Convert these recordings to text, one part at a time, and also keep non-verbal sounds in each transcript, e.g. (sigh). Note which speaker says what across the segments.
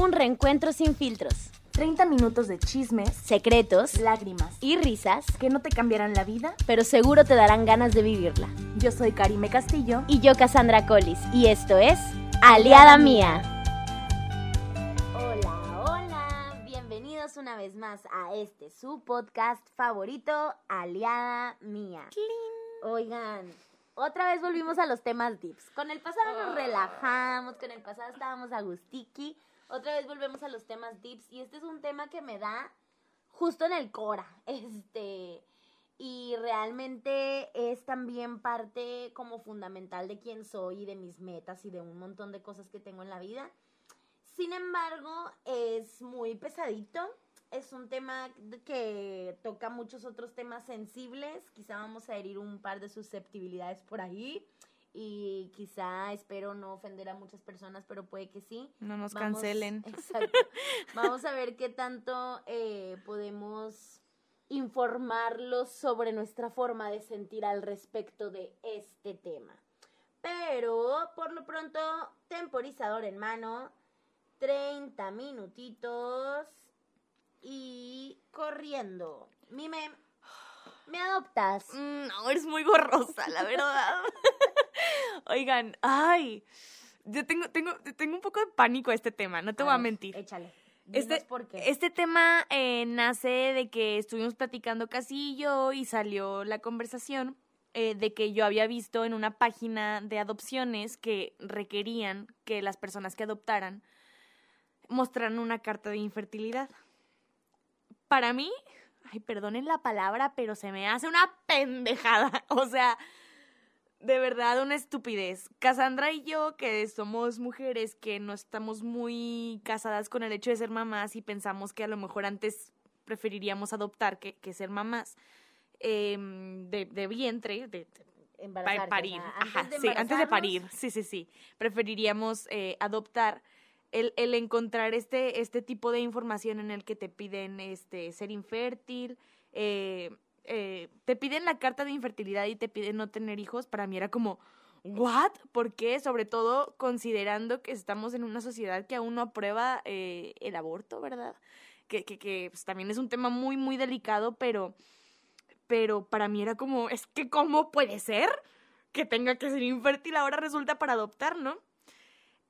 Speaker 1: Un reencuentro sin filtros,
Speaker 2: 30 minutos de chismes,
Speaker 1: secretos
Speaker 2: lágrimas,
Speaker 1: y risas,
Speaker 2: que no te cambiarán la vida.
Speaker 1: pero seguro te darán ganas de vivirla.
Speaker 2: Yo soy Karime Castillo.
Speaker 1: Y yo, Cassandra Collis, y esto es Aliada Mía. Hola, hola, bienvenidos una vez más a este su podcast favorito, Aliada Mía. Oigan, otra vez volvimos a los temas dips. Con el pasado nos relajamos, con el pasado estábamos a gustiki. Otra vez volvemos a los temas dips y este es un tema que me da justo en el cora. (laughs) Este, y realmente es también parte como fundamental de quién soy y de mis metas y de un montón de cosas que tengo en la vida. Sin embargo, es muy pesadito. Es un tema que toca muchos otros temas sensibles. Quizá vamos a herir un par de susceptibilidades por ahí. Y quizá espero no ofender a muchas personas, pero puede que sí.
Speaker 3: No nos
Speaker 1: Vamos-
Speaker 3: cancelen. (laughs)
Speaker 1: Exacto. Vamos a ver qué tanto eh, podemos informarlos sobre nuestra forma de sentir al respecto de este tema. Pero, por lo pronto, temporizador en mano, 30 minutitos y corriendo. Mime, ¿me adoptas?
Speaker 3: Mm, No, eres muy gorrosa, la verdad. (laughs) Oigan, ay, yo tengo, tengo, tengo un poco de pánico a este tema, no te voy a mentir.
Speaker 1: Échale.
Speaker 3: Este,
Speaker 1: por qué.
Speaker 3: este tema eh, nace de que estuvimos platicando casi y yo y salió la conversación eh, de que yo había visto en una página de adopciones que requerían que las personas que adoptaran mostraran una carta de infertilidad. Para mí, ay, perdonen la palabra, pero se me hace una pendejada. (laughs) O sea, de verdad una estupidez. Cassandra y yo, que somos mujeres que no estamos muy casadas con el hecho de ser mamás y pensamos que a lo mejor antes preferiríamos adoptar que, que ser mamás em, de, de vientre, de, de- pa-
Speaker 1: Embarazarte,
Speaker 3: parir.
Speaker 1: o sea,
Speaker 3: Ajá,
Speaker 1: antes de
Speaker 3: sí, antes de parir. Sí, sí, sí. Preferiríamos eh, adoptar. El, el encontrar este, este tipo de información en el que te piden este, ser infértil, eh, eh, te piden la carta de infertilidad y te piden no tener hijos, para mí era como, ¿what? ¿Por qué? Sobre todo considerando que estamos en una sociedad que aún no aprueba eh, el aborto, ¿verdad? Que, que, que pues, también es un tema muy, muy delicado, pero, pero para mí era como, es que ¿cómo puede ser que tenga que ser infértil ahora resulta para adoptar, ¿no?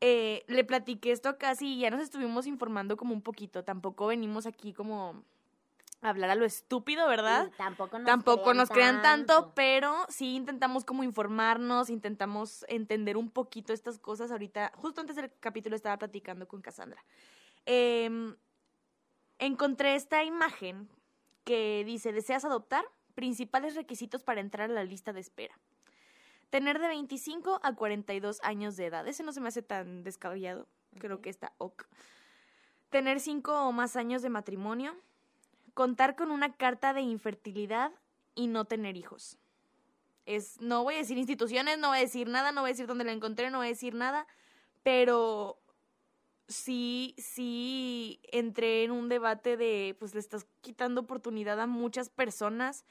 Speaker 3: Eh, le platiqué esto casi y ya nos estuvimos informando como un poquito. Tampoco venimos aquí como hablar a lo estúpido, ¿verdad?
Speaker 1: tampoco nos
Speaker 3: Tampoco
Speaker 1: crean
Speaker 3: nos crean tanto, pero sí intentamos como informarnos, intentamos entender un poquito estas cosas. Ahorita, justo antes del capítulo estaba platicando con Cassandra. Em, encontré esta imagen que dice, ¿deseas adoptar? Principales requisitos para entrar a la lista de espera. Tener de 25 a 42 años de edad. Ese no se me hace tan descabellado. Creo que está ok. Tener 5 o más años de matrimonio. Contar con una carta de infertilidad y no tener hijos. Es, no voy a decir instituciones, no voy a decir nada, no voy a decir dónde la encontré, no voy a decir nada, pero sí, sí entré en un debate de, pues le estás quitando oportunidad a muchas personas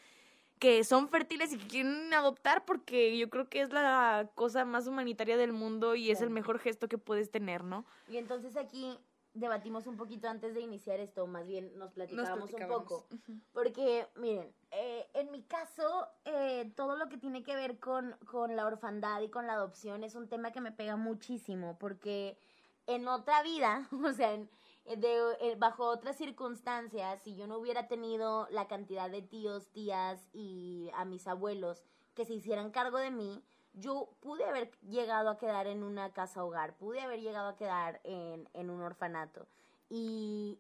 Speaker 3: que son fértiles y que quieren adoptar porque yo creo que es la cosa más humanitaria del mundo y es el mejor gesto que puedes tener, ¿no?
Speaker 1: Y entonces aquí debatimos un poquito antes de iniciar esto, más bien nos platicábamos un poco. Porque, miren, eh, en mi caso, eh, todo lo que tiene que ver con, con la orfandad y con la adopción es un tema que me pega muchísimo, porque en otra vida, (laughs) o sea, en- de, eh, bajo otras circunstancias, si yo no hubiera tenido la cantidad de tíos, tías y a mis abuelos que se hicieran cargo de mí, yo pude haber llegado a quedar en una casa hogar, pude haber llegado a quedar en, en un orfanato. Y,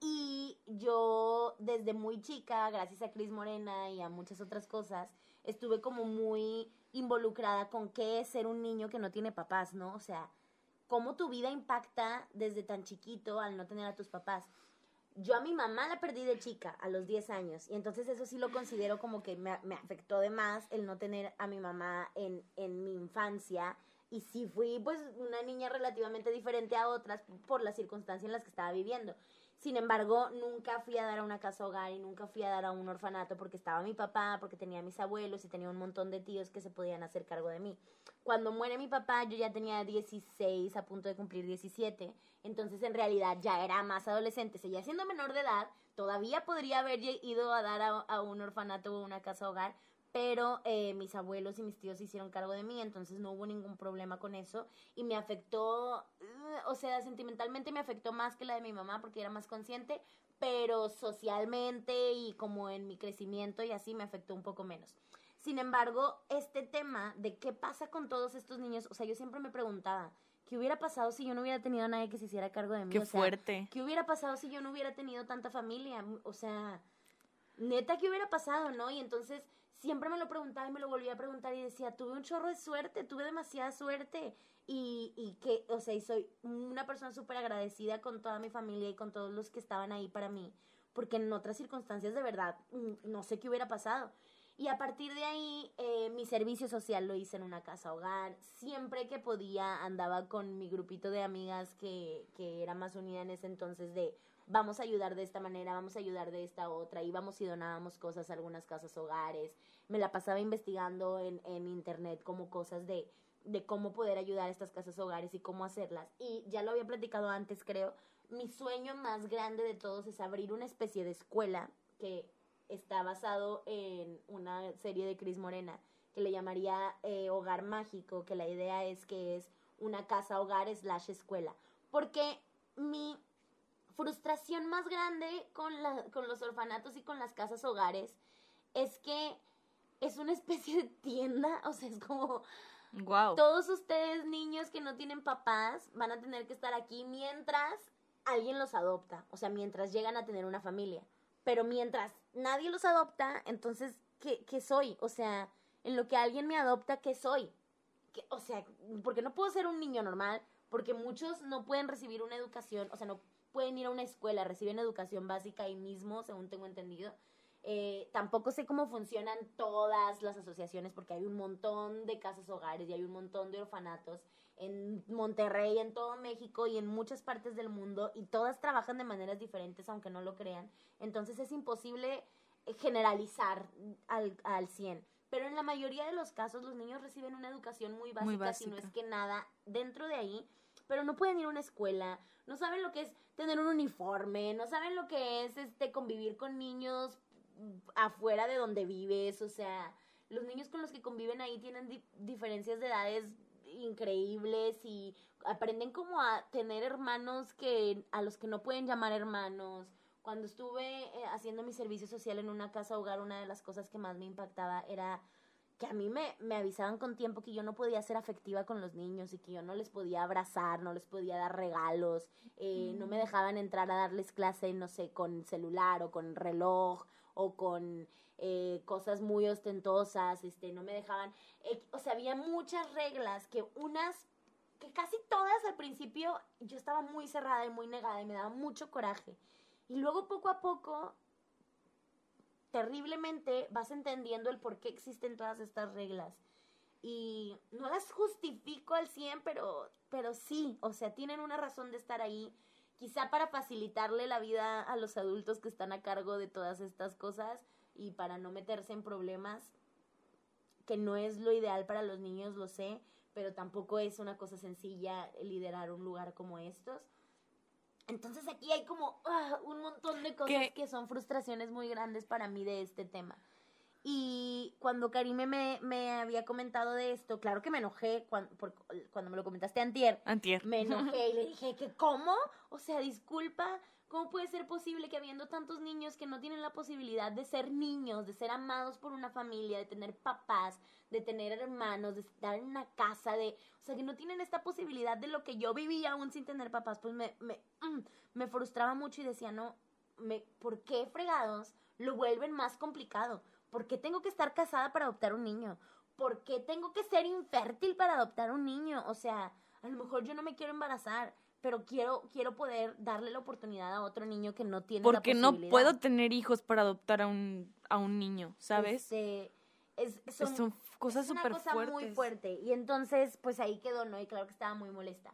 Speaker 1: y yo desde muy chica, gracias a Cris Morena y a muchas otras cosas, estuve como muy involucrada con qué es ser un niño que no tiene papás, ¿no? O sea, cómo tu vida impacta desde tan chiquito al no tener a tus papás. Yo a mi mamá la perdí de chica, a los 10 años, y entonces eso sí lo considero como que me, afectó de más el no tener a mi mamá en, en mi infancia, y sí fui pues una niña relativamente diferente a otras por la circunstancia en las que estaba viviendo. Sin embargo, nunca fui a dar a una casa hogar y nunca fui a dar a un orfanato porque estaba mi papá, porque tenía mis abuelos y tenía un montón de tíos que se podían hacer cargo de mí. Cuando muere mi papá, yo ya tenía 16, a punto de cumplir 17, entonces en realidad ya era más adolescente, seguía siendo menor de edad, todavía podría haber ido a dar a, a un orfanato o una casa hogar, pero eh, mis abuelos y mis tíos se hicieron cargo de mí, entonces no hubo ningún problema con eso y me afectó, o sea, sentimentalmente me afectó más que la de mi mamá porque era más consciente, pero socialmente y como en mi crecimiento y así me afectó un poco menos. Sin embargo, este tema de qué pasa con todos estos niños, o sea, yo siempre me preguntaba, ¿qué hubiera pasado si yo no hubiera tenido a nadie que se hiciera cargo de mí?
Speaker 3: Qué fuerte.
Speaker 1: ¿Qué hubiera pasado si yo no hubiera tenido tanta familia? O sea, neta, ¿qué hubiera pasado, no? Y entonces siempre me lo preguntaba y me lo volvía a preguntar y decía, tuve un chorro de suerte, tuve demasiada suerte y, y que, o sea, y soy una persona súper agradecida con toda mi familia y con todos los que estaban ahí para mí, porque en otras circunstancias de verdad mm, no sé qué hubiera pasado. Y a partir de ahí, eh, mi servicio social lo hice en una casa hogar. Siempre que podía, andaba con mi grupito de amigas que, que era más unida en ese entonces de vamos a ayudar de esta manera, vamos a ayudar de esta otra, íbamos y donábamos cosas a algunas casas hogares, me la pasaba investigando en, en internet como cosas de, de cómo poder ayudar a estas casas hogares y cómo hacerlas. Y ya lo había platicado antes, creo, mi sueño más grande de todos es abrir una especie de escuela que está basado en una serie de Cris Morena que le llamaría eh, Hogar Mágico, que la idea es que es una casa hogar slash escuela. Porque mi frustración más grande con, la, con los orfanatos y con las casas hogares es que es una especie de tienda, o sea, es como...
Speaker 3: Wow.
Speaker 1: Todos ustedes niños que no tienen papás van a tener que estar aquí mientras alguien los adopta, o sea, mientras llegan a tener una familia. Pero mientras nadie los adopta, entonces, ¿qué, qué soy? O sea, en lo que alguien me adopta, ¿qué soy? ¿Qué, o sea, porque no puedo ser un niño normal, porque muchos no pueden recibir una educación, o sea, no pueden ir a una escuela, reciben educación básica ahí mismo, según tengo entendido. Eh, tampoco sé cómo funcionan todas las asociaciones porque hay un montón de casas hogares y hay un montón de orfanatos en Monterrey, en todo México y en muchas partes del mundo y todas trabajan de maneras diferentes aunque no lo crean. Entonces es imposible generalizar al, al 100. Pero en la mayoría de los casos los niños reciben una educación muy básica, muy básica. si no es que nada, dentro de ahí pero no pueden ir a una escuela, no saben lo que es tener un uniforme, no saben lo que es este convivir con niños afuera de donde vives, o sea, los niños con los que conviven ahí tienen diferencias de edades increíbles y aprenden como a tener hermanos que a los que no pueden llamar hermanos. Cuando estuve eh, haciendo mi servicio social en una casa hogar, una de las cosas que más me impactaba era que a mí me, me avisaban con tiempo que yo no podía ser afectiva con los niños y que yo no les podía abrazar, no les podía dar regalos, eh, no me mm. dejaban entrar a darles clase, no sé, con celular o con reloj o con eh, cosas muy ostentosas, este, no me dejaban, eh, o sea, había muchas reglas que unas, que casi todas al principio yo estaba muy cerrada y muy negada y me daba mucho coraje. Y luego poco a poco terriblemente vas entendiendo el por qué existen todas estas reglas. Y no las justifico al 100, pero, pero sí, o sea, tienen una razón de estar ahí, quizá para facilitarle la vida a los adultos que están a cargo de todas estas cosas y para no meterse en problemas, que no es lo ideal para los niños, lo sé, pero tampoco es una cosa sencilla liderar un lugar como estos. Entonces aquí hay como ah, un montón de cosas que son frustraciones muy grandes para mí de este tema. Y cuando Karime me, me había comentado de esto, claro que me enojé cuando, cuando me lo comentaste antier.
Speaker 3: Antier.
Speaker 1: Me enojé y le (laughs) dije que, ¿cómo? O sea, disculpa, ¿Cómo puede ser posible que habiendo tantos niños que no tienen la posibilidad de ser niños, de ser amados por una familia, de tener papás, de tener hermanos, de estar en una casa, de, o sea, que no tienen esta posibilidad de lo que yo vivía aún sin tener papás, pues me, me, mm, me frustraba mucho y decía, no, me, ¿por qué fregados lo vuelven más complicado? ¿Por qué tengo que estar casada para adoptar un niño? ¿Por qué tengo que ser infértil para adoptar un niño? O sea, a lo mejor yo no me quiero embarazar pero quiero, quiero poder darle la oportunidad a otro niño que no tiene
Speaker 3: Porque la no puedo tener hijos para adoptar a un, a un niño, ¿sabes?
Speaker 1: Este, es,
Speaker 3: son, cosas súper fuertes.
Speaker 1: una cosa muy fuerte. Y entonces, pues ahí quedó, ¿no? Y claro que estaba muy molesta.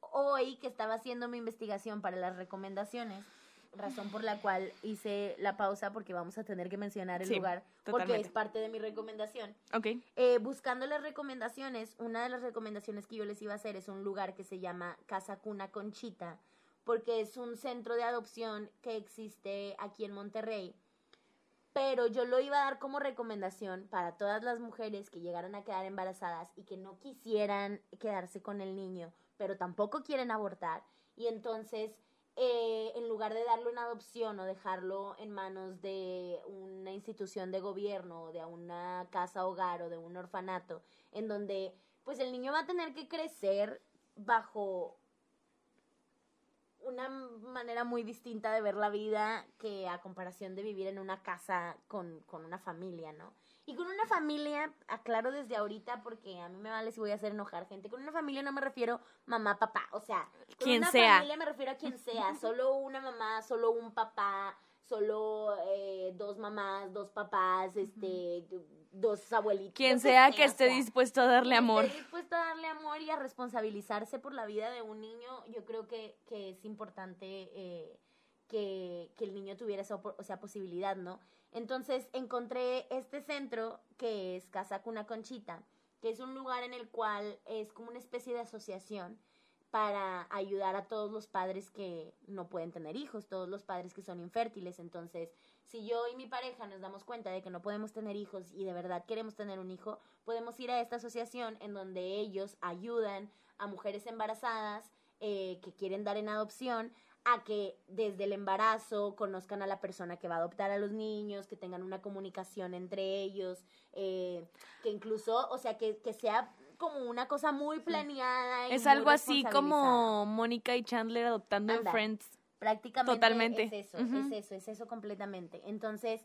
Speaker 1: Hoy que estaba haciendo mi investigación para las recomendaciones, razón por la cual hice la pausa porque vamos a tener que mencionar el lugar porque es parte de mi recomendación.
Speaker 3: Ok.
Speaker 1: Eh, buscando las recomendaciones, una de las recomendaciones que yo les iba a hacer es un lugar que se llama Casa Cuna Conchita porque es un centro de adopción que existe aquí en Monterrey. Pero yo lo iba a dar como recomendación para todas las mujeres que llegaran a quedar embarazadas y que no quisieran quedarse con el niño, pero tampoco quieren abortar. Y entonces eh, en lugar de darlo en adopción o dejarlo en manos de una institución de gobierno o de una casa hogar o de un orfanato, en donde pues el niño va a tener que crecer bajo una manera muy distinta de ver la vida que a comparación de vivir en una casa con, con una familia, ¿no? Y con una familia, aclaro desde ahorita porque a mí me vale si voy a hacer enojar gente. Con una familia no me refiero mamá, papá. O sea, con
Speaker 3: quien
Speaker 1: una
Speaker 3: sea.
Speaker 1: familia me refiero a quien sea. (laughs) Solo una mamá, solo un papá, solo eh, dos mamás, dos papás, este, dos abuelitos.
Speaker 3: Quien sea que esté dispuesto a darle amor.
Speaker 1: Esté dispuesto a darle amor y a responsabilizarse por la vida de un niño, yo creo que, que es importante eh, que, que, el niño tuviera esa o sea, posibilidad, ¿no? Entonces encontré este centro que es Casa Cuna Conchita, que es un lugar en el cual es como una especie de asociación para ayudar a todos los padres que no pueden tener hijos, todos los padres que son infértiles. Entonces, si yo y mi pareja nos damos cuenta de que no podemos tener hijos y de verdad queremos tener un hijo, podemos ir a esta asociación en donde ellos ayudan a mujeres embarazadas eh, que quieren dar en adopción a que desde el embarazo conozcan a la persona que va a adoptar a los niños, que tengan una comunicación entre ellos, eh, que incluso, o sea, que, que sea como una cosa muy planeada.
Speaker 3: es algo así como Mónica y Chandler adoptando en Friends.
Speaker 1: Prácticamente Totalmente. es eso, es eso, es eso completamente. Entonces,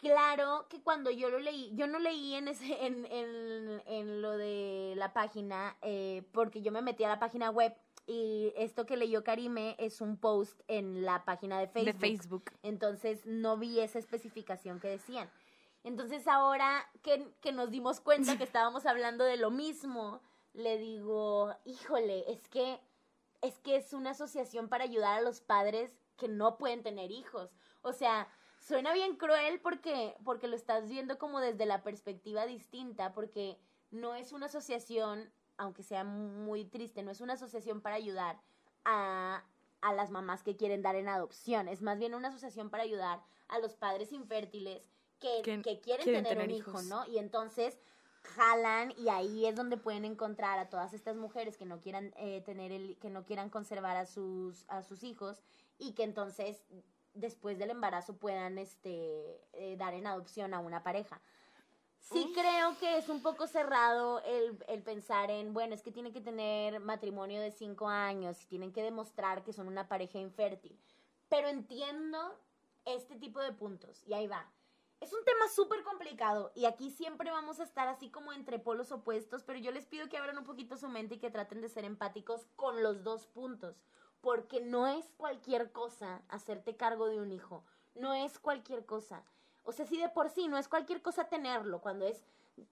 Speaker 1: claro que cuando yo lo leí, yo no leí en ese, en, en, en lo de la página, eh, porque yo me metí a la página web y esto que leyó Karime es un post en la página de Facebook.
Speaker 3: De Facebook.
Speaker 1: Entonces no vi esa especificación que decían. Entonces ahora que, que nos dimos cuenta que (laughs) estábamos hablando de lo mismo, le digo, híjole, es que es que es una asociación para ayudar a los padres que no pueden tener hijos. O sea, suena bien cruel porque, porque lo estás viendo como desde la perspectiva distinta, porque no es una asociación aunque sea muy triste, no es una asociación para ayudar a, a las mamás que quieren dar en adopción, es más bien una asociación para ayudar a los padres infértiles que, que quieren, tener, un hijo, ¿no? Y entonces jalan y ahí es donde pueden encontrar a todas estas mujeres que no quieran eh, tener el, que no quieran conservar a sus, a sus hijos y que entonces después del embarazo puedan este eh, dar en adopción a una pareja. Sí creo que es un poco cerrado el, el, pensar en, bueno, es que tienen que tener matrimonio de cinco años y tienen que demostrar que son una pareja infértil. Pero entiendo este tipo de puntos y ahí va. Es un tema súper complicado y aquí siempre vamos a estar así como entre polos opuestos, pero yo les pido que abran un poquito su mente y que traten de ser empáticos con los dos puntos, porque no es cualquier cosa hacerte cargo de un hijo, no es cualquier cosa. O sea, si de por sí no es cualquier cosa tenerlo, cuando es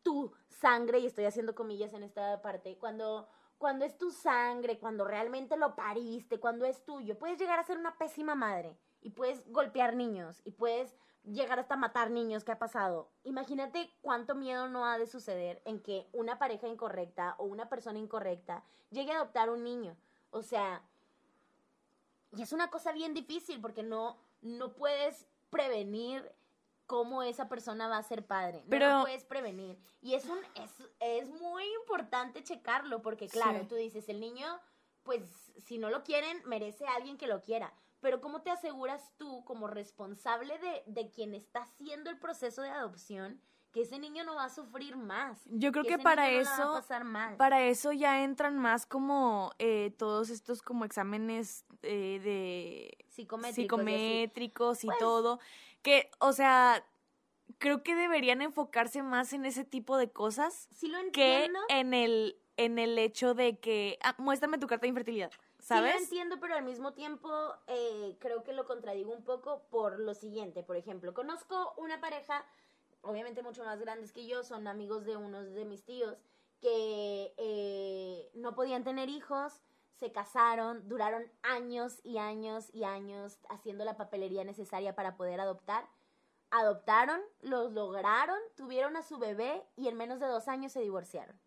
Speaker 1: tu sangre, y estoy haciendo comillas en esta parte, cuando, cuando es tu sangre, cuando realmente lo pariste, cuando es tuyo, puedes llegar a ser una pésima madre y puedes golpear niños y puedes llegar hasta matar niños ¿qué ha pasado. Imagínate cuánto miedo no ha de suceder en que una pareja incorrecta o una persona incorrecta llegue a adoptar un niño. O sea, y es una cosa bien difícil porque no, no puedes prevenir cómo esa persona va a ser padre. No lo puedes prevenir. Y es, un, es, es muy importante checarlo, porque claro, tú dices, el niño, pues si no lo quieren, merece a alguien que lo quiera. Pero ¿cómo te aseguras tú, como responsable de, de quien está haciendo el proceso de adopción, que ese niño no va a sufrir más.
Speaker 3: Yo creo que, para eso, para eso ya entran más como eh, todos estos como exámenes eh, de psicométricos, y, pues todo, que, o sea, creo que deberían enfocarse más en ese tipo de cosas
Speaker 1: sí lo
Speaker 3: que en el en el hecho de que ah, muéstrame tu carta de infertilidad. ¿Sabes?
Speaker 1: Sí lo entiendo, pero al mismo tiempo eh, creo que lo contradigo un poco por lo siguiente. Por ejemplo, conozco una pareja, obviamente mucho más grandes que yo, son amigos de unos de mis tíos, que eh, no podían tener hijos, se casaron, duraron años y años y años haciendo la papelería necesaria para poder adoptar. Adoptaron, los lograron, tuvieron a su bebé y en menos de dos años se divorciaron.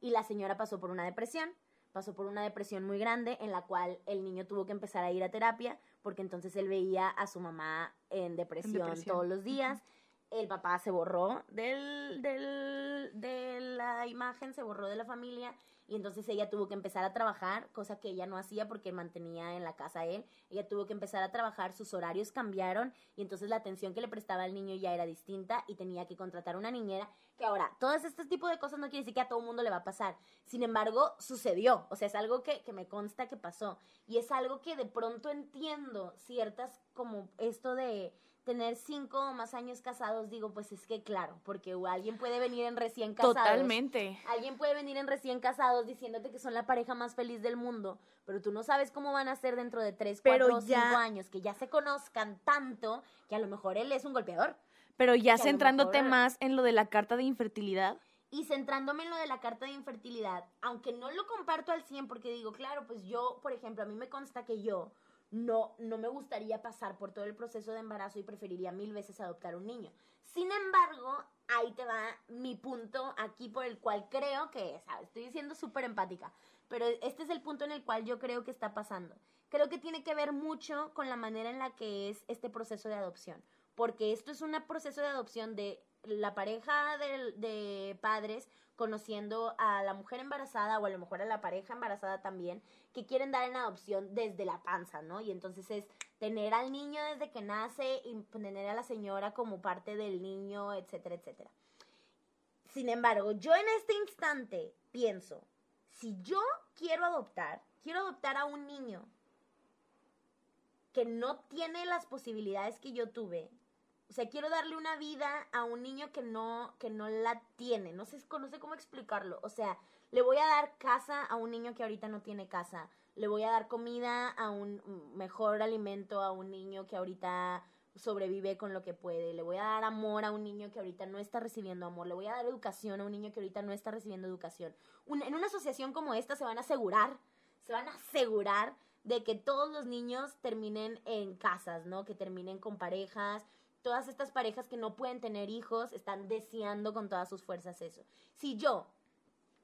Speaker 1: Y la señora pasó por una depresión, pasó por una depresión muy grande en la cual el niño tuvo que empezar a ir a terapia porque entonces él veía a su mamá en depresión, todos los días. El papá se borró del, del, de la imagen, se borró de la familia y entonces ella tuvo que empezar a trabajar, cosa que ella no hacía porque mantenía en la casa él. Ella tuvo que empezar a trabajar, sus horarios cambiaron y entonces la atención que le prestaba al niño ya era distinta y tenía que contratar una niñera. Que ahora, todo este tipo de cosas no quiere decir que a todo mundo le va a pasar. Sin embargo, sucedió. O sea, es algo que, que me consta que pasó. Y es algo que de pronto entiendo ciertas como esto de tener cinco o más años casados, digo, pues es que claro, porque alguien puede venir en recién casados.
Speaker 3: Totalmente.
Speaker 1: Alguien puede venir en recién casados diciéndote que son la pareja más feliz del mundo, pero tú no sabes cómo van a ser dentro de tres, cuatro o cinco años, que ya se conozcan tanto que a lo mejor él es un golpeador.
Speaker 3: Pero ya centrándote más en lo de la carta de infertilidad.
Speaker 1: Y centrándome en lo de la carta de infertilidad, aunque no lo comparto al 100 porque digo, claro, pues yo, por ejemplo, a mí me consta que yo no, no me gustaría pasar por todo el proceso de embarazo y preferiría mil veces adoptar un niño. Sin embargo, ahí te va mi punto aquí por el cual creo que, ¿sabes? Estoy siendo súper empática, pero este es el punto en el cual yo creo que está pasando. Creo que tiene que ver mucho con la manera en la que es este proceso de adopción, porque esto es un proceso de adopción de la pareja de, de padres conociendo a la mujer embarazada o a lo mejor a la pareja embarazada también, que quieren dar en adopción desde la panza, ¿no? Y entonces es tener al niño desde que nace y tener a la señora como parte del niño, etcétera, etcétera. Sin embargo, yo en este instante pienso, si yo quiero adoptar, quiero adoptar a un niño que no tiene las posibilidades que yo tuve, o sea, quiero darle una vida a un niño que no, que no la tiene. No sé, no sé cómo explicarlo. O sea, le voy a dar casa a un niño que ahorita no tiene casa. Le voy a dar comida a un mejor alimento a un niño que ahorita sobrevive con lo que puede. Le voy a dar amor a un niño que ahorita no está recibiendo amor. Le voy a dar educación a un niño que ahorita no está recibiendo educación. en una asociación como esta se van a asegurar, se van a asegurar de que todos los niños terminen en casas, ¿no? Que terminen con parejas, todas estas parejas que no pueden tener hijos están deseando con todas sus fuerzas eso. Si yo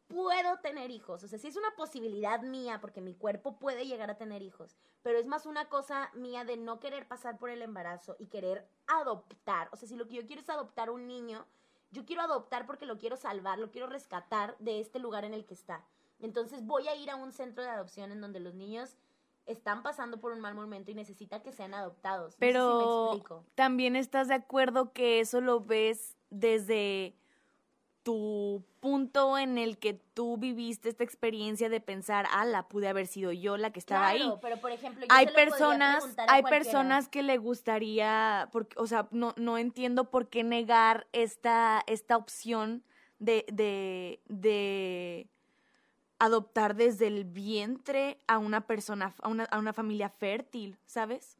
Speaker 1: puedo tener hijos, o sea, si es una posibilidad mía, porque mi cuerpo puede llegar a tener hijos, pero es más una cosa mía de no querer pasar por el embarazo y querer adoptar, o sea, si lo que yo quiero es adoptar un niño, yo quiero adoptar porque lo quiero salvar, lo quiero rescatar de este lugar en el que está. Entonces voy a ir a un centro de adopción en donde los niños están pasando por un mal momento y necesitan que sean adoptados.
Speaker 3: Pero también estás de acuerdo que eso lo ves desde tu punto en el que tú viviste esta experiencia de pensar, ah, la pude haber sido yo la que estaba ahí.
Speaker 1: Pero por ejemplo,
Speaker 3: hay personas, hay personas que le gustaría, porque, o sea, no, no entiendo por qué negar esta, esta opción de, de, de adoptar desde el vientre a una persona, a una, a una familia fértil, ¿sabes?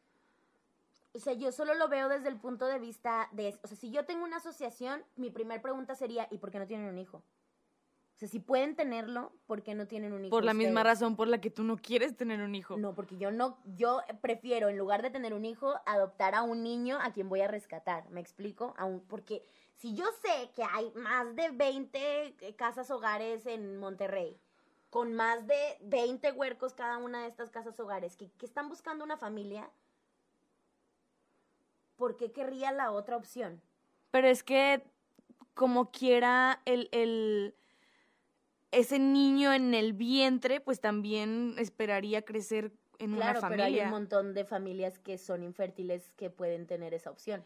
Speaker 1: O sea, yo solo lo veo desde el punto de vista de, o sea, si yo tengo una asociación, mi primera pregunta sería, ¿y por qué no tienen un hijo? O sea, si pueden tenerlo, ¿por qué no tienen un hijo?
Speaker 3: Por la misma razón por la que tú no quieres tener un hijo.
Speaker 1: No, porque yo no, yo prefiero, en lugar de tener un hijo, adoptar a un niño a quien voy a rescatar. ¿Me explico? Porque si yo sé que hay más de 20 casas hogares en Monterrey con más de 20 huercos cada una de estas casas hogares que, están buscando una familia, ¿por qué querría la otra opción?
Speaker 3: Pero es que como quiera el, el ese niño en el vientre, pues también esperaría crecer en una familia. Pero
Speaker 1: hay un montón de familias que son infértiles que pueden tener esa opción.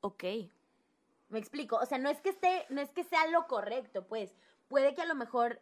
Speaker 3: Ok.
Speaker 1: Me explico. O sea, no es que esté, no es que sea lo correcto, pues. Puede que a lo mejor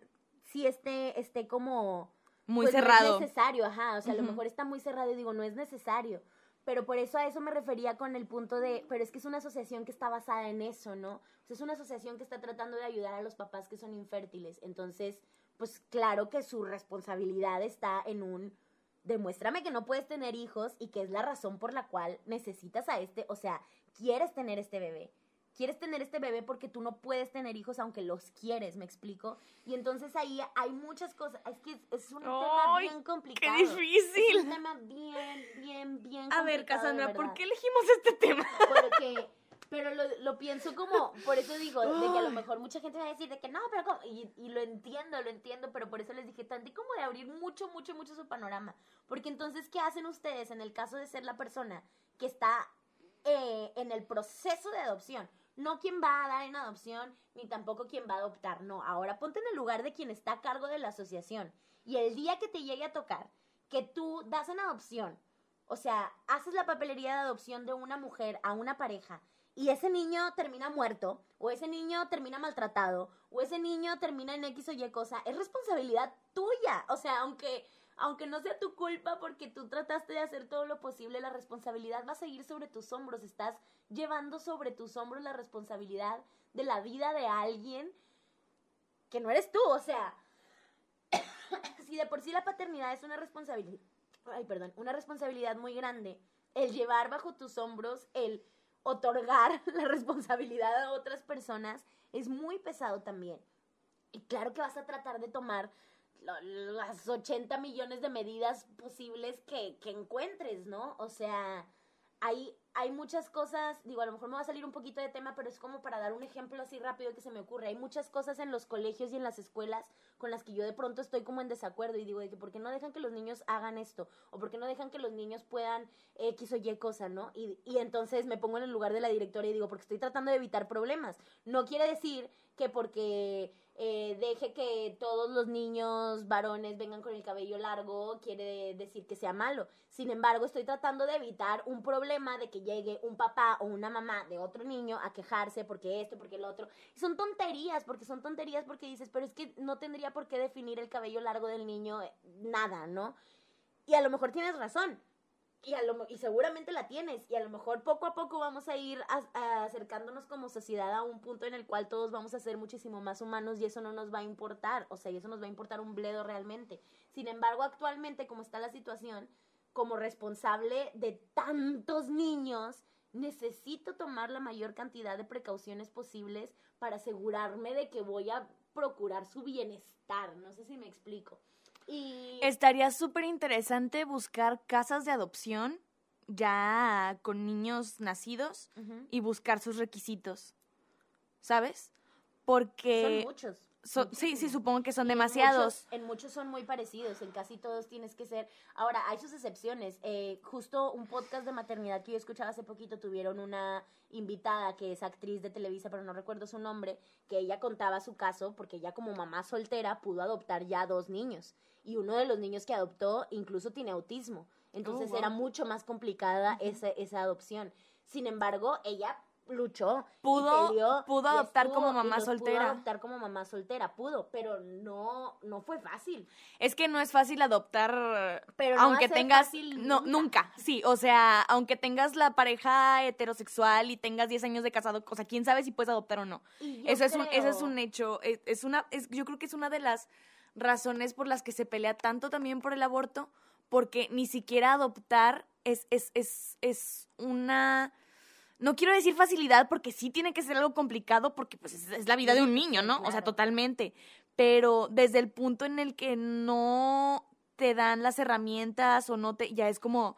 Speaker 1: si esté, esté como...
Speaker 3: Muy cerrado.
Speaker 1: No es necesario, ajá. O sea, a lo mejor está muy cerrado y digo, no es necesario. Pero por eso a eso me refería con el punto de, pero es que es una asociación que está basada en eso, ¿no? O sea, es una asociación que está tratando de ayudar a los papás que son infértiles. Entonces, pues claro que su responsabilidad está en un, demuéstrame que no puedes tener hijos y que es la razón por la cual necesitas a este, o sea, quieres tener este bebé quieres tener este bebé porque tú no puedes tener hijos aunque los quieres, ¿me explico? Y entonces ahí hay muchas cosas, es que es, un tema bien complicado.
Speaker 3: ¡Qué difícil!
Speaker 1: Es un tema bien, bien, bien complicado.
Speaker 3: A ver, Cassandra, ¿por qué elegimos este tema?
Speaker 1: Porque pero lo, lo, pienso como, por eso digo, de que a lo mejor mucha gente va a decir de que no, pero ¿cómo? Y, y lo entiendo, lo entiendo, pero por eso les dije tanto y como de abrir mucho, mucho, mucho su panorama. Porque entonces, ¿qué hacen ustedes en el caso de ser la persona que está eh, en el proceso de adopción? No quien va a dar en adopción, ni tampoco quien va a adoptar, no. Ahora ponte en el lugar de quien está a cargo de la asociación. Y el día que te llegue a tocar, que tú das en adopción, o sea, haces la papelería de adopción de una mujer a una pareja y ese niño termina muerto, o ese niño termina maltratado, o ese niño termina en X o Y cosa, es responsabilidad tuya. O sea, aunque, aunque no sea tu culpa porque tú trataste de hacer todo lo posible, la responsabilidad va a seguir sobre tus hombros. Estás llevando sobre tus hombros la responsabilidad de la vida de alguien que no eres tú. O sea, (coughs) si de por sí la paternidad es una responsabilidad, ay, perdón, una responsabilidad muy grande, el llevar bajo tus hombros el otorgar (laughs) la responsabilidad a otras personas es muy pesado también. Y claro que vas a tratar de tomar las 80 millones de medidas posibles que, que encuentres, ¿no? O sea, hay, hay muchas cosas, digo, a lo mejor me va a salir un poquito de tema, pero es como para dar un ejemplo así rápido que se me ocurre. Hay muchas cosas en los colegios y en las escuelas con las que yo de pronto estoy como en desacuerdo y digo, de que ¿por qué no dejan que los niños hagan esto? ¿O por qué no dejan que los niños puedan X o Y cosa, ¿no? Y, y entonces me pongo en el lugar de la directora y digo, porque estoy tratando de evitar problemas. No quiere decir que porque eh, deje que todos los niños varones vengan con el cabello largo, quiere decir que sea malo. Sin embargo, estoy tratando de evitar un problema de que llegue un papá o una mamá de otro niño a quejarse porque esto, porque el otro. Y son tonterías, porque son tonterías porque dices, pero es que no tendría por qué definir el cabello largo del niño eh, nada, ¿no? Y a lo mejor tienes razón, y, a lo, y seguramente la tienes y a lo mejor poco a poco vamos a ir acercándonos como sociedad a un punto en el cual todos vamos a ser muchísimo más humanos y eso no nos va a importar, o sea, y eso nos va a importar un bledo realmente. Sin embargo, actualmente como está la situación, como responsable de tantos niños, necesito tomar la mayor cantidad de precauciones posibles para asegurarme de que voy a procurar su bienestar, no sé si me explico.
Speaker 3: Estaría súper interesante buscar casas de adopción ya con niños nacidos y buscar sus requisitos, ¿sabes? Porque...
Speaker 1: Son muchos.
Speaker 3: sí, sí, supongo que son demasiados.
Speaker 1: En muchos, son muy parecidos, en casi todos tienes que ser. Ahora, hay sus excepciones. Eh, justo un podcast de maternidad que yo escuchaba hace poquito, tuvieron una invitada que es actriz de Televisa, pero no recuerdo su nombre, que ella contaba su caso porque ella como mamá soltera pudo adoptar ya dos niños y uno de los niños que adoptó incluso tiene autismo. Entonces oh, era mucho más complicada esa, esa adopción. Sin embargo, ella luchó.
Speaker 3: Pudo, pudo adoptar como mamá soltera.
Speaker 1: Pudo adoptar como mamá soltera, pudo, pero no, no fue fácil.
Speaker 3: Es que no es fácil adoptar, pero aunque tengas, no, nunca. sí, o sea, aunque tengas la pareja heterosexual y tengas 10 años de casado, o sea, quién sabe si puedes adoptar o no. Eso es un, eso es un hecho, es, una, es, yo creo que es una de las razones por las que se pelea tanto también por el aborto, porque ni siquiera adoptar es, es, es, es una... No quiero decir facilidad porque sí tiene que ser algo complicado porque pues es, la vida de un niño, ¿no? O sea, totalmente. Pero desde el punto en el que no te dan las herramientas o no te... ya es como...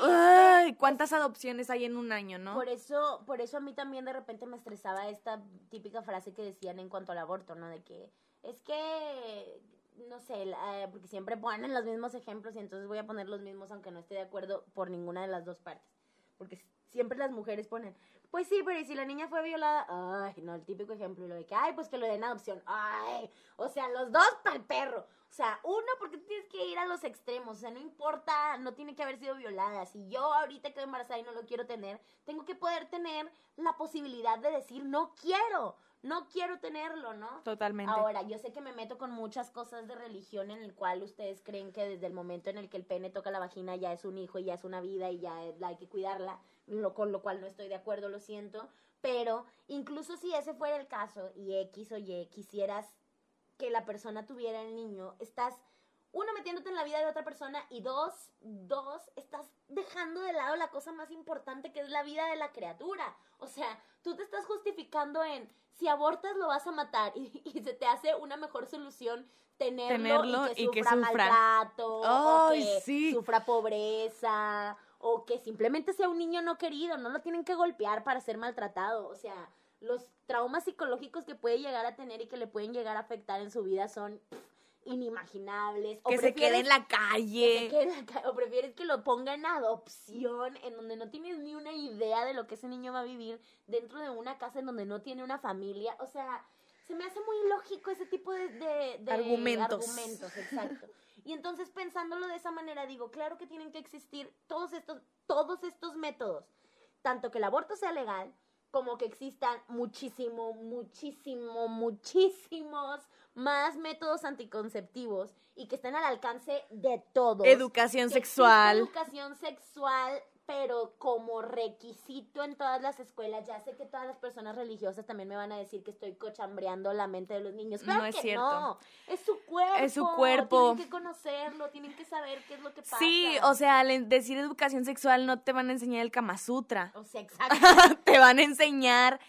Speaker 3: Ay, ¿Cuántas adopciones hay en un año, no?
Speaker 1: Por eso, por eso a mí también de repente me estresaba esta típica frase que decían en cuanto al aborto, ¿no? De que es que, no sé, eh, porque siempre ponen los mismos ejemplos y entonces voy a poner los mismos aunque no esté de acuerdo por ninguna de las dos partes. Porque siempre las mujeres ponen, pues sí, pero ¿y si la niña fue violada? Ay, no, el típico ejemplo, lo de que, ay, pues que lo den adopción. Ay, o sea, los dos para el perro. O sea, uno, porque tienes que ir a los extremos. O sea, no importa, no tiene que haber sido violada. Si yo ahorita quedo embarazada y no lo quiero tener, tengo que poder tener la posibilidad de decir, no quiero no quiero tenerlo, ¿no?
Speaker 3: Totalmente.
Speaker 1: Ahora, yo sé que me meto con muchas cosas de religión en el cual ustedes creen que desde el momento en el que el pene toca la vagina ya es un hijo y ya es una vida y ya hay que cuidarla, lo, con lo cual no estoy de acuerdo, lo siento, pero incluso si ese fuera el caso y X o Y quisieras que la persona tuviera el niño, estás uno metiéndote en la vida de otra persona y dos, dos, estás dejando de lado la cosa más importante que es la vida de la criatura. O sea, tú te estás justificando en si abortas lo vas a matar (laughs) y, se te hace una mejor solución tenerlo, y que sufra, maltrato, o que sufra pobreza, o que simplemente sea un niño no querido, no lo tienen que golpear para ser maltratado. O sea, los traumas psicológicos que puede llegar a tener y que le pueden llegar a afectar en su vida son inimaginables.
Speaker 3: Que se quede en la calle.
Speaker 1: o prefieres que lo ponga en adopción, en donde no tienes ni una idea de lo que ese niño va a vivir dentro de una casa en donde no tiene una familia. O sea, se me hace muy lógico ese tipo de, de, argumentos. argumentos. Exacto. Y entonces pensándolo de esa manera digo, claro que tienen que existir todos estos, todos estos métodos. Tanto que el aborto sea legal, como que existan muchísimo, muchísimo, muchísimos más métodos anticonceptivos y que estén al alcance de todos.
Speaker 3: Educación sexual.
Speaker 1: Educación sexual pero como requisito en todas las escuelas, ya sé que todas las personas religiosas también me van a decir que estoy cochambreando la mente de los niños. Claro no es cierto. No, es su cuerpo.
Speaker 3: Es su cuerpo.
Speaker 1: Tienen que conocerlo, tienen que saber qué es lo que pasa.
Speaker 3: Sí, o sea, al decir educación sexual no te van a enseñar el Kama Sutra.
Speaker 1: O sea, exacto. (laughs)
Speaker 3: te van a enseñar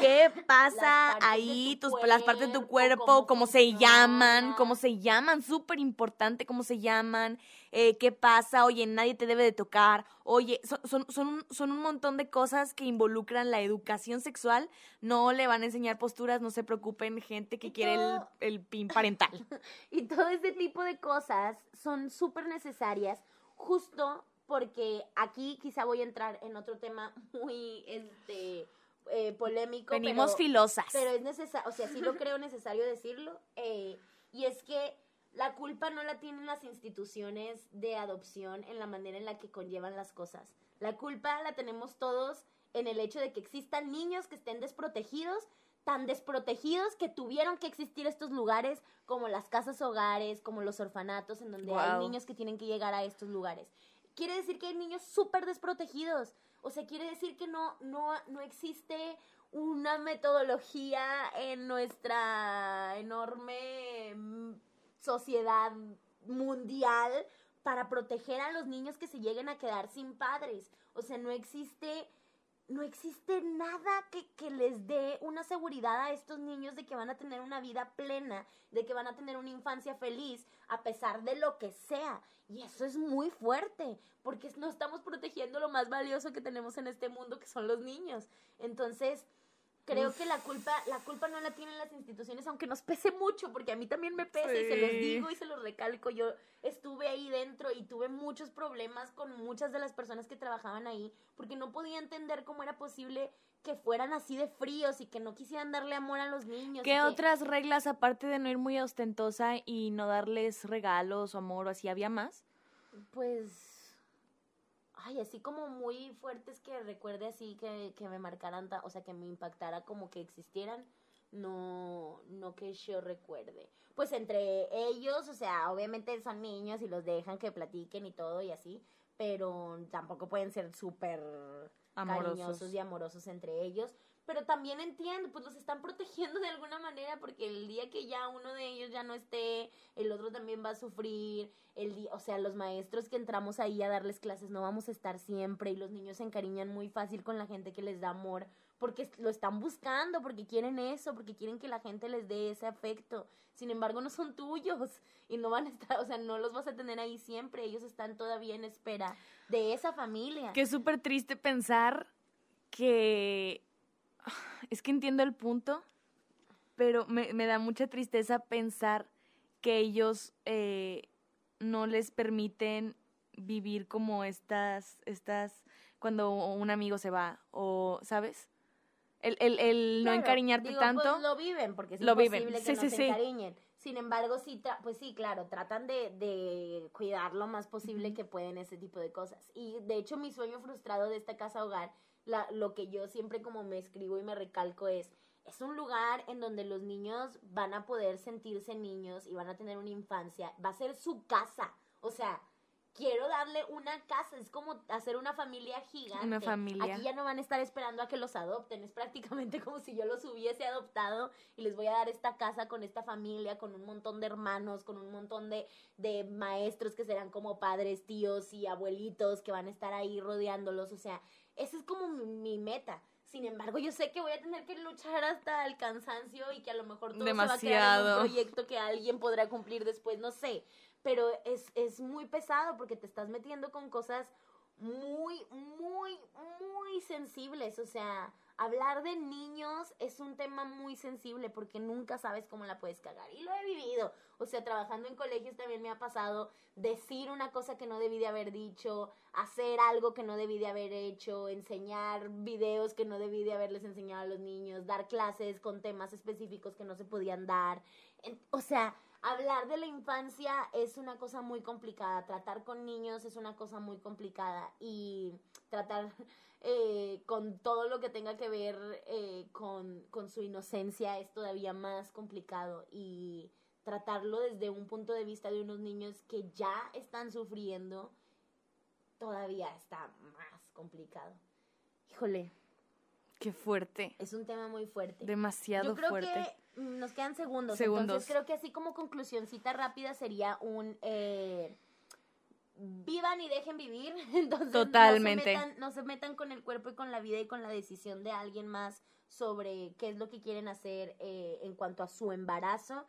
Speaker 3: qué (laughs) pasa ahí, tus, las partes de tu cuerpo, cómo, se llaman, cómo se llaman, súper importante cómo se llaman, eh, qué pasa, oye, nadie te debe de tocar, oye, son, son, son, son, un montón de cosas que involucran la educación sexual, no le van a enseñar posturas, no se preocupen, gente que quiere el, el pin parental. (laughs)
Speaker 1: y todo ese tipo de cosas son súper necesarias, justo porque aquí quizá voy a entrar en otro tema muy, este eh, polémico.
Speaker 3: Venimos filosas.
Speaker 1: Pero es necesario, o sea, sí lo creo necesario decirlo. Eh, y es que la culpa no la tienen las instituciones de adopción en la manera en la que conllevan las cosas. La culpa la tenemos todos en el hecho de que existan niños que estén desprotegidos, tan desprotegidos que tuvieron que existir estos lugares como las casas hogares, como los orfanatos, en donde hay niños que tienen que llegar a estos lugares. Quiere decir que hay niños súper desprotegidos o sea, quiere decir que no, no, no existe una metodología en nuestra enorme mm, sociedad mundial para proteger a los niños que se lleguen a quedar sin padres. O sea, no existe no existe nada que, que, les dé una seguridad a estos niños de que van a tener una vida plena, de que van a tener una infancia feliz, a pesar de lo que sea. Y eso es muy fuerte, porque no estamos protegiendo lo más valioso que tenemos en este mundo, que son los niños. Entonces, creo que la culpa, la culpa no la tienen las instituciones, aunque nos pese mucho, porque a mí también me pesa y se los digo y se los recalco. Yo estuve ahí dentro y tuve muchos problemas con muchas de las personas que trabajaban ahí, porque no podía entender cómo era posible que fueran así de fríos y que no quisieran darle amor a los niños.
Speaker 3: ¿Qué otras reglas, aparte de no ir muy ostentosa y no darles regalos o amor o así, había más?
Speaker 1: Pues ay, así como muy fuertes que recuerde así que, que me marcaran, o sea, que me impactara como que existieran, no, no que yo recuerde. Pues entre ellos, o sea, obviamente son niños y los dejan que platiquen y todo y así, pero tampoco pueden ser súper cariñosos y amorosos entre ellos pero también entiendo, pues los están protegiendo de alguna manera porque el día que ya uno de ellos ya no esté, el otro también va a sufrir, el día, o sea, los maestros que entramos ahí a darles clases no vamos a estar siempre y los niños se encariñan muy fácil con la gente que les da amor porque lo están buscando, porque quieren eso, porque quieren que la gente les dé ese afecto. Sin embargo, no son tuyos y no van a estar, o sea, no los vas a tener ahí siempre, ellos están todavía en espera de esa familia.
Speaker 3: Qué súper triste pensar que (laughs) es que entiendo el punto, pero me, me da mucha tristeza pensar que ellos eh, no les permiten vivir como estas, estas, cuando un amigo se va, o, ¿sabes? El, el, el no encariñarte tanto. Pues,
Speaker 1: lo viven, porque es lo imposible viven. que no se encariñen. Sin embargo, sí, pues sí, claro, tratan de, de cuidar lo más posible que pueden ese tipo de cosas. Y de hecho, mi sueño frustrado de esta casa hogar la, lo que yo siempre como me escribo y me recalco es, es un lugar en donde los niños van a poder sentirse niños y van a tener una infancia, va a ser su casa, o sea, quiero darle una casa, es como hacer una familia gigante.
Speaker 3: Una familia.
Speaker 1: Aquí ya no van a estar esperando a que los adopten, es prácticamente como si yo los hubiese adoptado y les voy a dar esta casa con esta familia, con un montón de hermanos, con un montón de, de maestros que serán como padres, tíos y abuelitos que van a estar ahí rodeándolos, o sea, esa es como mi, meta. Sin embargo, yo sé que voy a tener que luchar hasta el cansancio y que a lo mejor todo
Speaker 3: Demasiado.
Speaker 1: se va a quedar en un proyecto que alguien podrá cumplir después, no sé pero es, es muy pesado porque te estás metiendo con cosas muy, muy, muy sensibles. O sea, hablar de niños es un tema muy sensible porque nunca sabes cómo la puedes cagar. Y lo he vivido. O sea, trabajando en colegios también me ha pasado decir una cosa que no debí de haber dicho, hacer algo que no debí de haber hecho, enseñar videos que no debí de haberles enseñado a los niños, dar clases con temas específicos que no se podían dar. O sea, hablar de la infancia es una cosa muy complicada, tratar con niños es una cosa muy complicada y tratar eh, con todo lo que tenga que ver eh, con, con su inocencia es todavía más complicado y tratarlo desde un punto de vista de unos niños que ya están sufriendo todavía está más complicado. Híjole.
Speaker 3: Qué fuerte.
Speaker 1: Es un tema muy fuerte.
Speaker 3: Demasiado
Speaker 1: Yo creo
Speaker 3: fuerte.
Speaker 1: Que nos quedan segundos. segundos. Entonces creo que así como conclusioncita rápida sería un eh, vivan y dejen vivir. (laughs) Entonces
Speaker 3: Totalmente.
Speaker 1: No se, metan, no se metan con el cuerpo y con la vida y con la decisión de alguien más sobre qué es lo que quieren hacer eh, en cuanto a su embarazo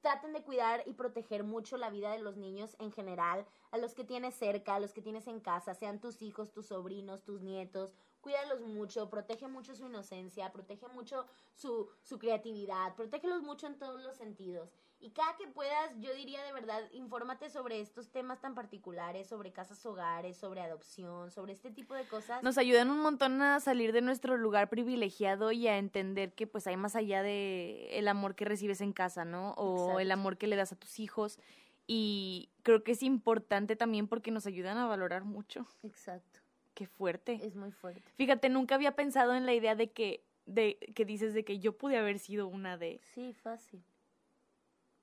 Speaker 1: traten de cuidar y proteger mucho la vida de los niños en general, a los que tienes cerca, a los que tienes en casa, sean tus hijos, tus sobrinos, tus nietos, cuídalos mucho, protege mucho su inocencia, protege mucho su, su creatividad, protégelos mucho en todos los sentidos. Y cada que puedas, yo diría de verdad, infórmate sobre estos temas tan particulares, sobre casas hogares, sobre adopción, sobre este tipo de cosas.
Speaker 3: Nos ayudan un montón a salir de nuestro lugar privilegiado y a entender que pues hay más allá de el amor que recibes en casa, ¿no? O el amor que le das a tus hijos. Y creo que es importante también porque nos ayudan a valorar mucho.
Speaker 1: Exacto.
Speaker 3: Qué fuerte.
Speaker 1: Es muy fuerte.
Speaker 3: Fíjate, nunca había pensado en la idea de que, de, que dices de que yo pude haber sido una de...
Speaker 1: Sí, fácil.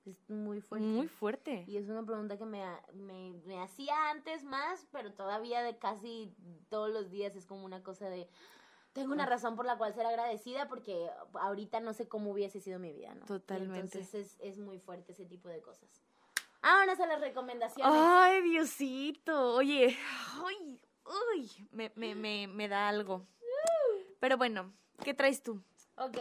Speaker 1: Es muy fuerte.
Speaker 3: Muy fuerte.
Speaker 1: Y es una pregunta que me, me, hacía antes más, pero todavía de casi todos los días es como una cosa de... Tengo una razón por la cual ser agradecida porque ahorita no sé cómo hubiese sido mi vida, ¿no?
Speaker 3: Totalmente.
Speaker 1: entonces es, es muy fuerte ese tipo de cosas. Ahora a las recomendaciones.
Speaker 3: Ay, Diosito. Oye, ay, uy, me, me, me, me da algo. Pero bueno, ¿qué traes tú?
Speaker 1: Ok,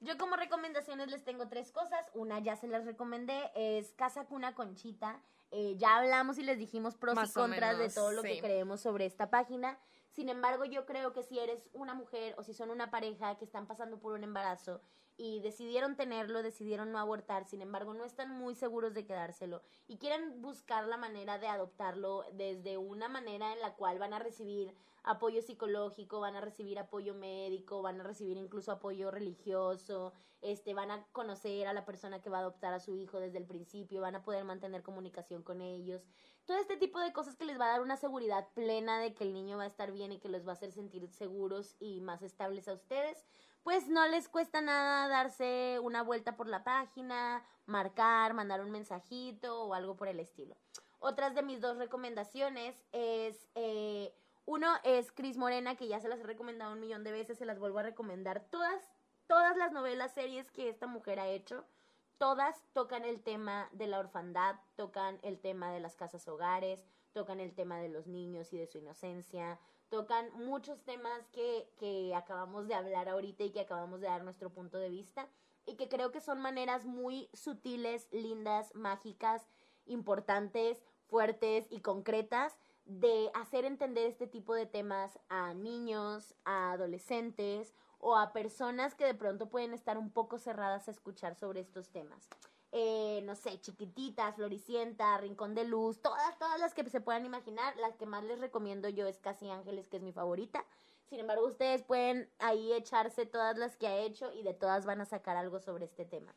Speaker 1: yo como recomendaciones les tengo tres cosas. Una ya se las recomendé, es Casa Cuna Conchita. Eh, ya hablamos y les dijimos pros y contras de todo lo que creemos sobre esta página. Sin embargo, yo creo que si eres una mujer o si son una pareja que están pasando por un embarazo y decidieron tenerlo, decidieron no abortar, sin embargo no están muy seguros de quedárselo y quieren buscar la manera de adoptarlo desde una manera en la cual van a recibir apoyo psicológico, van a recibir apoyo médico, van a recibir incluso apoyo religioso, este, van a conocer a la persona que va a adoptar a su hijo desde el principio, van a poder mantener comunicación con ellos. Todo este tipo de cosas que les va a dar una seguridad plena de que el niño va a estar bien y que los va a hacer sentir seguros y más estables a ustedes pues no les cuesta nada darse una vuelta por la página, marcar, mandar un mensajito o algo por el estilo. Otras de mis dos recomendaciones es, eh, uno es Cris Morena, que ya se las he recomendado un millón de veces, se las vuelvo a recomendar. Todas, todas las novelas, series que esta mujer ha hecho, todas tocan el tema de la orfandad, tocan el tema de las casas hogares, tocan el tema de los niños y de su inocencia, tocan muchos temas que, que acabamos de hablar ahorita y que acabamos de dar nuestro punto de vista y que creo que son maneras muy sutiles, lindas, mágicas, importantes, fuertes y concretas de hacer entender este tipo de temas a niños, a adolescentes o a personas que de pronto pueden estar un poco cerradas a escuchar sobre estos temas eh, no sé, Chiquititas, Floricienta, Rincón de Luz, todas, todas las que se puedan imaginar. Las que más les recomiendo yo es Casi Ángeles, que es mi favorita. Sin embargo, ustedes pueden ahí echarse todas las que ha hecho y de todas van a sacar algo sobre este tema.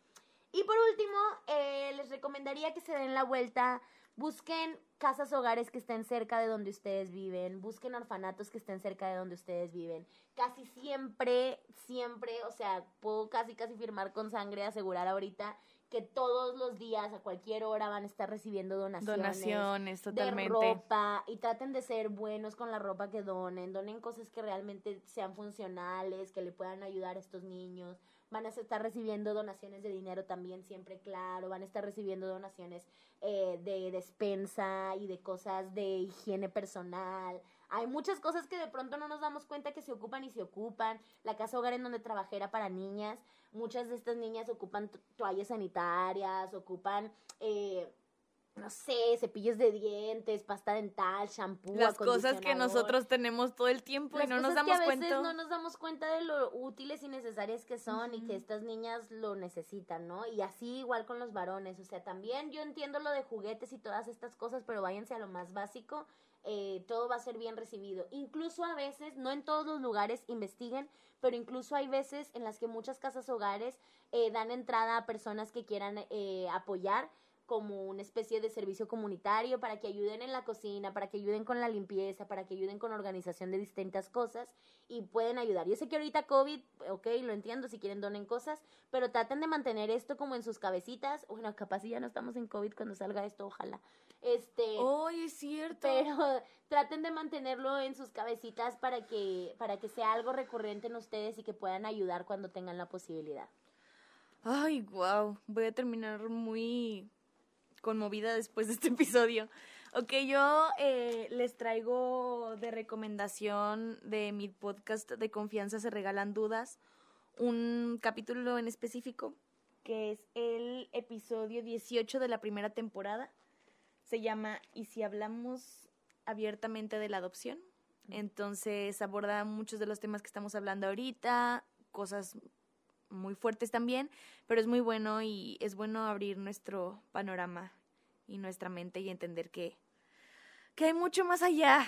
Speaker 1: Y por último, eh, les recomendaría que se den la vuelta, busquen casas hogares que estén cerca de donde ustedes viven, busquen orfanatos que estén cerca de donde ustedes viven. Casi siempre, siempre, o sea, puedo casi, casi firmar con sangre, asegurar ahorita que todos los días, a cualquier hora, van a estar recibiendo donaciones.
Speaker 3: Donaciones, totalmente.
Speaker 1: De ropa, y traten de ser buenos con la ropa que donen. Donen cosas que realmente sean funcionales, que le puedan ayudar a estos niños. Van a estar recibiendo donaciones de dinero también, siempre claro. Van a estar recibiendo donaciones eh, de despensa y de cosas de higiene personal. Hay muchas cosas que de pronto no nos damos cuenta que se ocupan y se ocupan. La casa hogar en donde trabajé era para niñas. Muchas de estas niñas ocupan toallas sanitarias, ocupan... Eh, no sé, cepillos de dientes, pasta dental, shampoo,
Speaker 3: las cosas que nosotros tenemos todo el tiempo y no nos damos
Speaker 1: que
Speaker 3: a veces
Speaker 1: no nos damos cuenta de lo útiles y necesarias que son y que estas niñas lo necesitan, ¿no? Y así igual con los varones, o sea, también yo entiendo lo de juguetes y todas estas cosas, pero váyanse a lo más básico eh, todo va a ser bien recibido. Incluso a veces, no en todos los lugares investiguen, pero incluso hay veces en las que muchas casas hogares eh, dan entrada a personas que quieran eh, apoyar como una especie de servicio comunitario para que ayuden en la cocina, para que ayuden con la limpieza, para que ayuden con organización de distintas cosas y pueden ayudar. Yo sé que ahorita COVID, ok, lo entiendo, si quieren donen cosas, pero traten de mantener esto como en sus cabecitas. Bueno, capaz si ya no estamos en COVID cuando salga esto, ojalá. Este,
Speaker 3: oh, es cierto.
Speaker 1: Pero (laughs) traten de mantenerlo en sus cabecitas para que para que sea algo recurrente en ustedes y que puedan ayudar cuando tengan la posibilidad.
Speaker 3: Ay, wow, voy a terminar muy conmovida después de este (laughs) episodio. Ok, yo eh, les traigo de recomendación de mi podcast de confianza se regalan dudas un capítulo en específico que es el episodio 18 de la primera temporada. Se llama ¿Y si hablamos abiertamente de la adopción? Entonces aborda muchos de los temas que estamos hablando ahorita, cosas muy fuertes también, pero es muy bueno y es bueno abrir nuestro panorama y nuestra mente y entender que, que hay mucho más allá.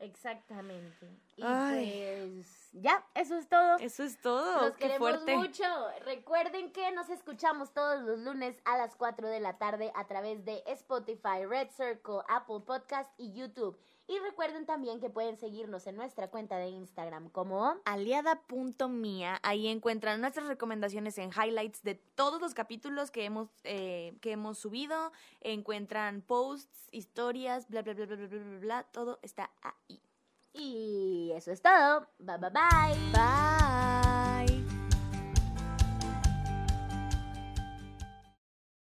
Speaker 1: Exactamente. Y pues ya, eso es todo.
Speaker 3: Eso es todo.
Speaker 1: Nos queremos mucho. Recuerden que nos escuchamos todos los lunes a las 4 de la tarde a través de Spotify, Red Circle, Apple Podcast y YouTube. Y recuerden también que pueden seguirnos en nuestra cuenta de Instagram como
Speaker 3: aliada.mía. Ahí encuentran nuestras recomendaciones en highlights de todos los capítulos que hemos, eh, que hemos subido. Encuentran posts, historias, bla, bla, bla, bla, bla, bla, bla. Todo está ahí.
Speaker 1: Y eso es todo. Bye, bye, bye.
Speaker 3: Bye.